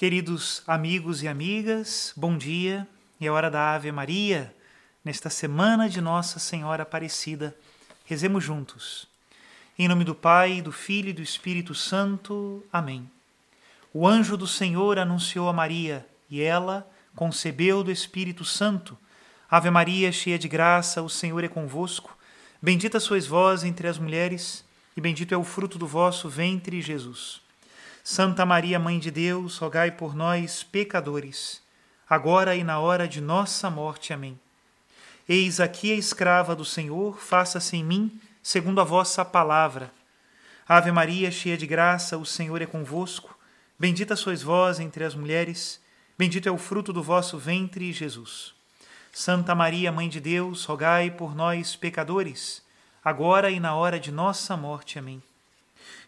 Queridos amigos e amigas, bom dia. É hora da Ave Maria, nesta semana de Nossa Senhora Aparecida. Rezemos juntos. Em nome do Pai, do Filho e do Espírito Santo. Amém. O anjo do Senhor anunciou a Maria, e ela concebeu do Espírito Santo. Ave Maria, cheia de graça, o Senhor é convosco. Bendita sois vós entre as mulheres, e bendito é o fruto do vosso ventre, Jesus. Santa Maria, Mãe de Deus, rogai por nós, pecadores, agora e na hora de nossa morte. Amém. Eis aqui a escrava do Senhor, faça-se em mim segundo a vossa palavra. Ave Maria, cheia de graça, o Senhor é convosco. Bendita sois vós entre as mulheres, bendito é o fruto do vosso ventre, Jesus. Santa Maria, Mãe de Deus, rogai por nós, pecadores, agora e na hora de nossa morte. Amém.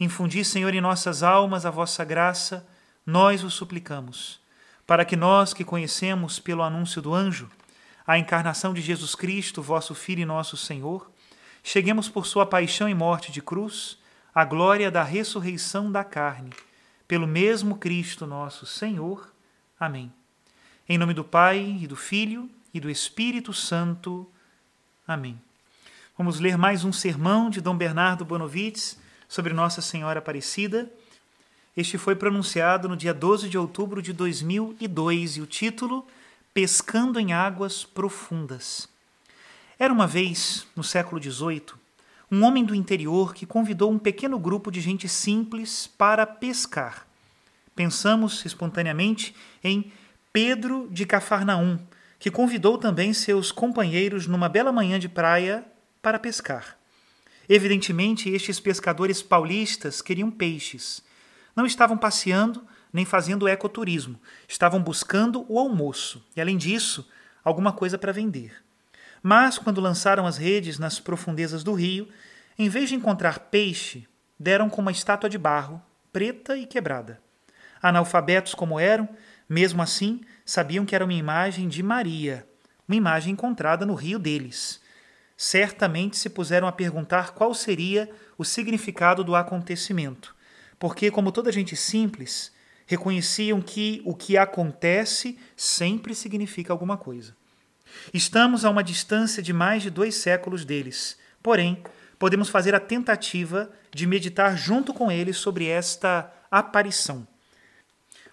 Infundi, Senhor, em nossas almas a vossa graça, nós o suplicamos, para que nós que conhecemos pelo anúncio do anjo a encarnação de Jesus Cristo, vosso Filho e nosso Senhor, cheguemos por sua paixão e morte de cruz à glória da ressurreição da carne, pelo mesmo Cristo nosso Senhor. Amém. Em nome do Pai e do Filho e do Espírito Santo. Amém. Vamos ler mais um sermão de Dom Bernardo Bonovitz sobre Nossa Senhora Aparecida. Este foi pronunciado no dia 12 de outubro de 2002 e o título Pescando em Águas Profundas. Era uma vez, no século XVIII, um homem do interior que convidou um pequeno grupo de gente simples para pescar. Pensamos espontaneamente em Pedro de Cafarnaum, que convidou também seus companheiros numa bela manhã de praia para pescar. Evidentemente, estes pescadores paulistas queriam peixes. Não estavam passeando nem fazendo ecoturismo, estavam buscando o almoço e, além disso, alguma coisa para vender. Mas, quando lançaram as redes nas profundezas do rio, em vez de encontrar peixe, deram com uma estátua de barro, preta e quebrada. Analfabetos como eram, mesmo assim, sabiam que era uma imagem de Maria, uma imagem encontrada no rio deles certamente se puseram a perguntar qual seria o significado do acontecimento, porque, como toda gente simples, reconheciam que o que acontece sempre significa alguma coisa. Estamos a uma distância de mais de dois séculos deles, porém, podemos fazer a tentativa de meditar junto com eles sobre esta aparição.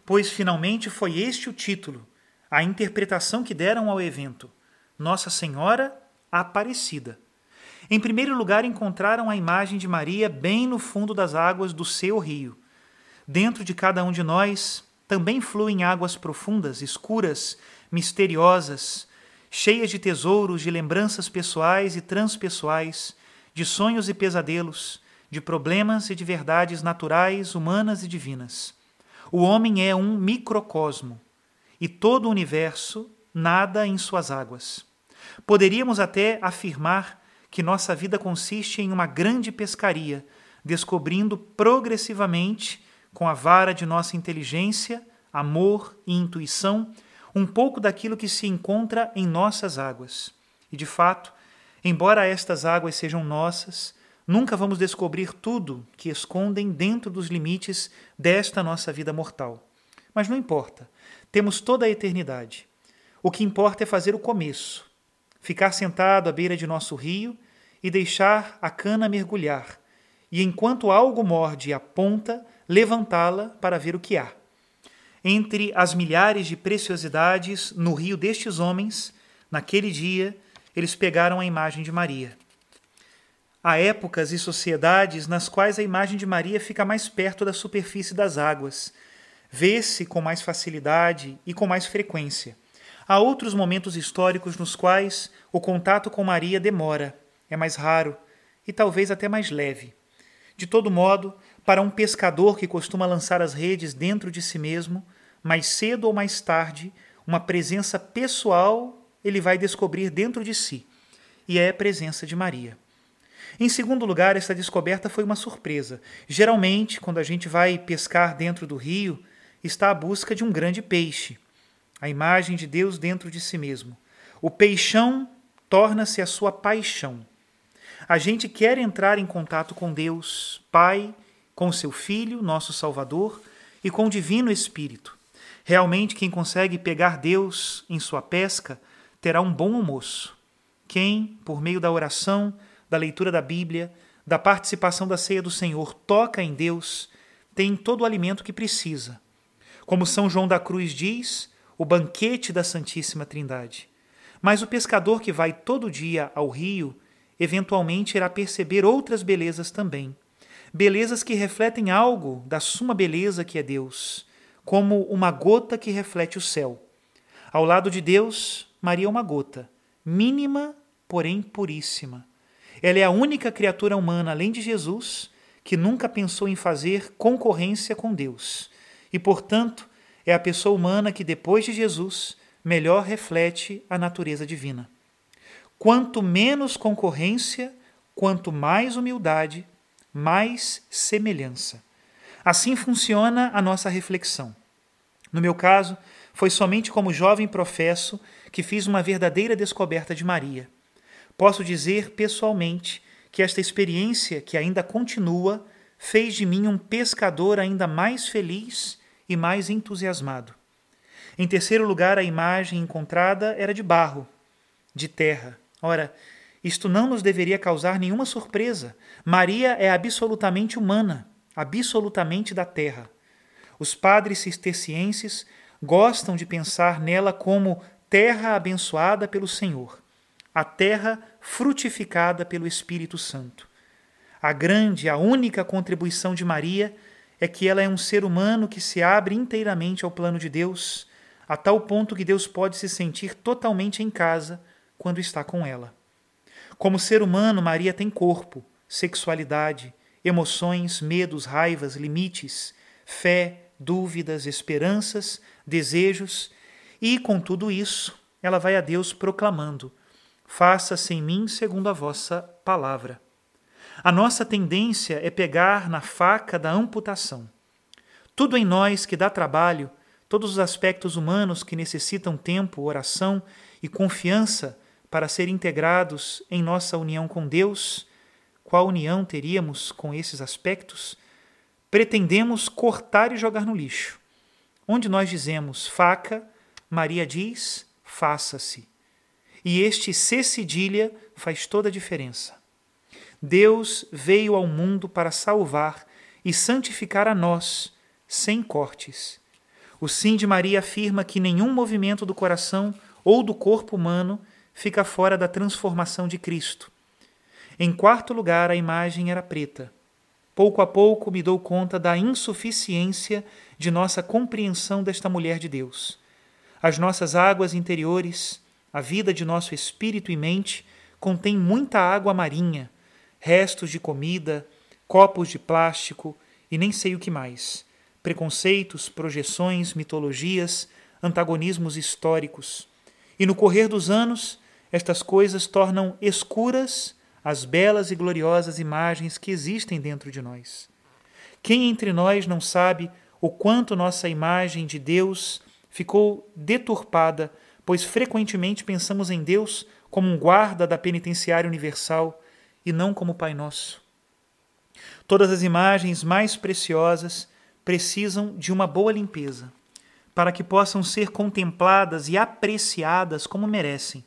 Pois finalmente foi este o título, a interpretação que deram ao evento: Nossa Senhora Aparecida. Em primeiro lugar, encontraram a imagem de Maria bem no fundo das águas do seu rio. Dentro de cada um de nós também fluem águas profundas, escuras, misteriosas, cheias de tesouros, de lembranças pessoais e transpessoais, de sonhos e pesadelos, de problemas e de verdades naturais, humanas e divinas. O homem é um microcosmo e todo o universo nada em suas águas. Poderíamos até afirmar que nossa vida consiste em uma grande pescaria, descobrindo progressivamente, com a vara de nossa inteligência, amor e intuição, um pouco daquilo que se encontra em nossas águas. E de fato, embora estas águas sejam nossas, nunca vamos descobrir tudo que escondem dentro dos limites desta nossa vida mortal. Mas não importa, temos toda a eternidade. O que importa é fazer o começo, ficar sentado à beira de nosso rio e deixar a cana mergulhar, e enquanto algo morde a ponta, levantá-la para ver o que há. Entre as milhares de preciosidades no rio destes homens, naquele dia, eles pegaram a imagem de Maria. Há épocas e sociedades nas quais a imagem de Maria fica mais perto da superfície das águas, vê-se com mais facilidade e com mais frequência. Há outros momentos históricos nos quais o contato com Maria demora, é mais raro e talvez até mais leve. De todo modo, para um pescador que costuma lançar as redes dentro de si mesmo, mais cedo ou mais tarde, uma presença pessoal ele vai descobrir dentro de si, e é a presença de Maria. Em segundo lugar, essa descoberta foi uma surpresa. Geralmente, quando a gente vai pescar dentro do rio, está à busca de um grande peixe, a imagem de Deus dentro de si mesmo. O peixão torna-se a sua paixão. A gente quer entrar em contato com Deus, Pai, com seu Filho, nosso Salvador, e com o Divino Espírito. Realmente, quem consegue pegar Deus em sua pesca terá um bom almoço. Quem, por meio da oração, da leitura da Bíblia, da participação da ceia do Senhor, toca em Deus, tem todo o alimento que precisa. Como São João da Cruz diz, o banquete da Santíssima Trindade. Mas o pescador que vai todo dia ao rio, eventualmente irá perceber outras belezas também. Belezas que refletem algo da suma beleza que é Deus, como uma gota que reflete o céu. Ao lado de Deus, Maria é uma gota, mínima, porém puríssima. Ela é a única criatura humana, além de Jesus, que nunca pensou em fazer concorrência com Deus. E, portanto, é a pessoa humana que, depois de Jesus, melhor reflete a natureza divina. Quanto menos concorrência, quanto mais humildade, mais semelhança. Assim funciona a nossa reflexão. No meu caso, foi somente como jovem professo que fiz uma verdadeira descoberta de Maria. Posso dizer pessoalmente que esta experiência, que ainda continua, fez de mim um pescador ainda mais feliz e mais entusiasmado. Em terceiro lugar, a imagem encontrada era de barro, de terra. Ora, isto não nos deveria causar nenhuma surpresa. Maria é absolutamente humana, absolutamente da terra. Os padres cistercienses gostam de pensar nela como terra abençoada pelo Senhor, a terra frutificada pelo Espírito Santo. A grande, a única contribuição de Maria é que ela é um ser humano que se abre inteiramente ao plano de Deus, a tal ponto que Deus pode se sentir totalmente em casa quando está com ela. Como ser humano, Maria tem corpo, sexualidade, emoções, medos, raivas, limites, fé, dúvidas, esperanças, desejos, e com tudo isso, ela vai a Deus proclamando: Faça-se em mim segundo a vossa palavra. A nossa tendência é pegar na faca da amputação. Tudo em nós que dá trabalho, todos os aspectos humanos que necessitam tempo, oração e confiança para ser integrados em nossa união com Deus, qual união teríamos com esses aspectos? Pretendemos cortar e jogar no lixo. Onde nós dizemos faca, Maria diz faça-se. E este C cedilha faz toda a diferença. Deus veio ao mundo para salvar e santificar a nós, sem cortes. O sim de Maria afirma que nenhum movimento do coração ou do corpo humano fica fora da transformação de Cristo. Em quarto lugar, a imagem era preta. Pouco a pouco me dou conta da insuficiência de nossa compreensão desta mulher de Deus. As nossas águas interiores, a vida de nosso espírito e mente, contém muita água marinha, restos de comida, copos de plástico e nem sei o que mais. Preconceitos, projeções, mitologias, antagonismos históricos. E no correr dos anos, estas coisas tornam escuras as belas e gloriosas imagens que existem dentro de nós. Quem entre nós não sabe o quanto nossa imagem de Deus ficou deturpada, pois frequentemente pensamos em Deus como um guarda da penitenciária universal e não como Pai Nosso. Todas as imagens mais preciosas precisam de uma boa limpeza, para que possam ser contempladas e apreciadas como merecem.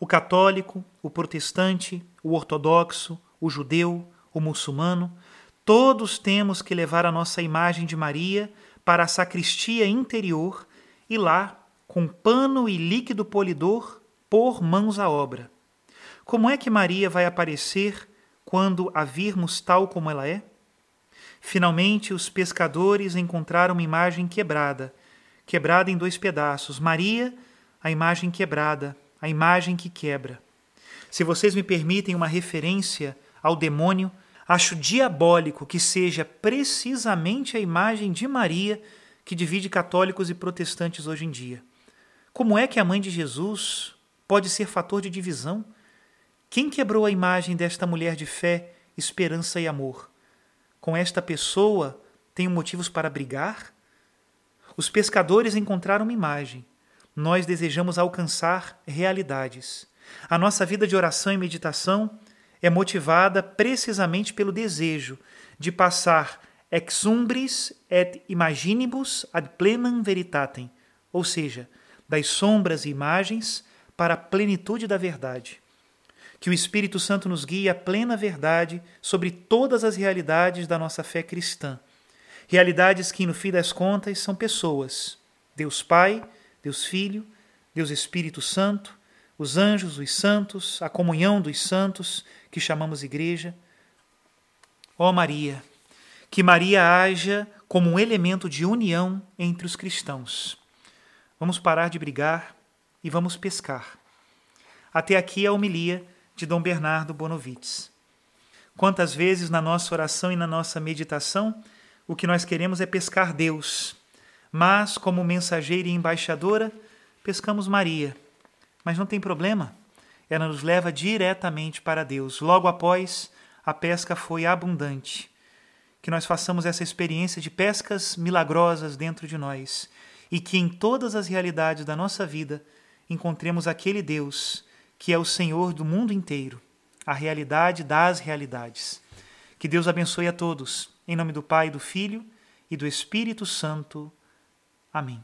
O católico, o protestante, o ortodoxo, o judeu, o muçulmano, todos temos que levar a nossa imagem de Maria para a sacristia interior e lá, com pano e líquido polidor, pôr mãos à obra. Como é que Maria vai aparecer quando a virmos tal como ela é? Finalmente, os pescadores encontraram uma imagem quebrada, quebrada em dois pedaços. Maria, a imagem quebrada, a imagem que quebra. Se vocês me permitem uma referência ao demônio, acho diabólico que seja precisamente a imagem de Maria que divide católicos e protestantes hoje em dia. Como é que a mãe de Jesus pode ser fator de divisão? Quem quebrou a imagem desta mulher de fé, esperança e amor? Com esta pessoa tenho motivos para brigar? Os pescadores encontraram uma imagem. Nós desejamos alcançar realidades. A nossa vida de oração e meditação é motivada precisamente pelo desejo de passar ex umbris et imaginibus ad plenam veritatem, ou seja, das sombras e imagens para a plenitude da verdade. Que o Espírito Santo nos guie à plena verdade sobre todas as realidades da nossa fé cristã. Realidades que, no fim das contas, são pessoas: Deus Pai, Deus Filho, Deus Espírito Santo, os anjos, os santos, a comunhão dos santos, que chamamos igreja. Ó Maria, que Maria haja como um elemento de união entre os cristãos. Vamos parar de brigar e vamos pescar. Até aqui a homilia de Dom Bernardo Bonovitz. Quantas vezes na nossa oração e na nossa meditação o que nós queremos é pescar Deus, mas como mensageira e embaixadora, pescamos Maria. Mas não tem problema, ela nos leva diretamente para Deus. Logo após, a pesca foi abundante que nós façamos essa experiência de pescas milagrosas dentro de nós e que em todas as realidades da nossa vida encontremos aquele Deus que é o Senhor do mundo inteiro, a realidade das realidades. Que Deus abençoe a todos, em nome do Pai, do Filho e do Espírito Santo. Amém.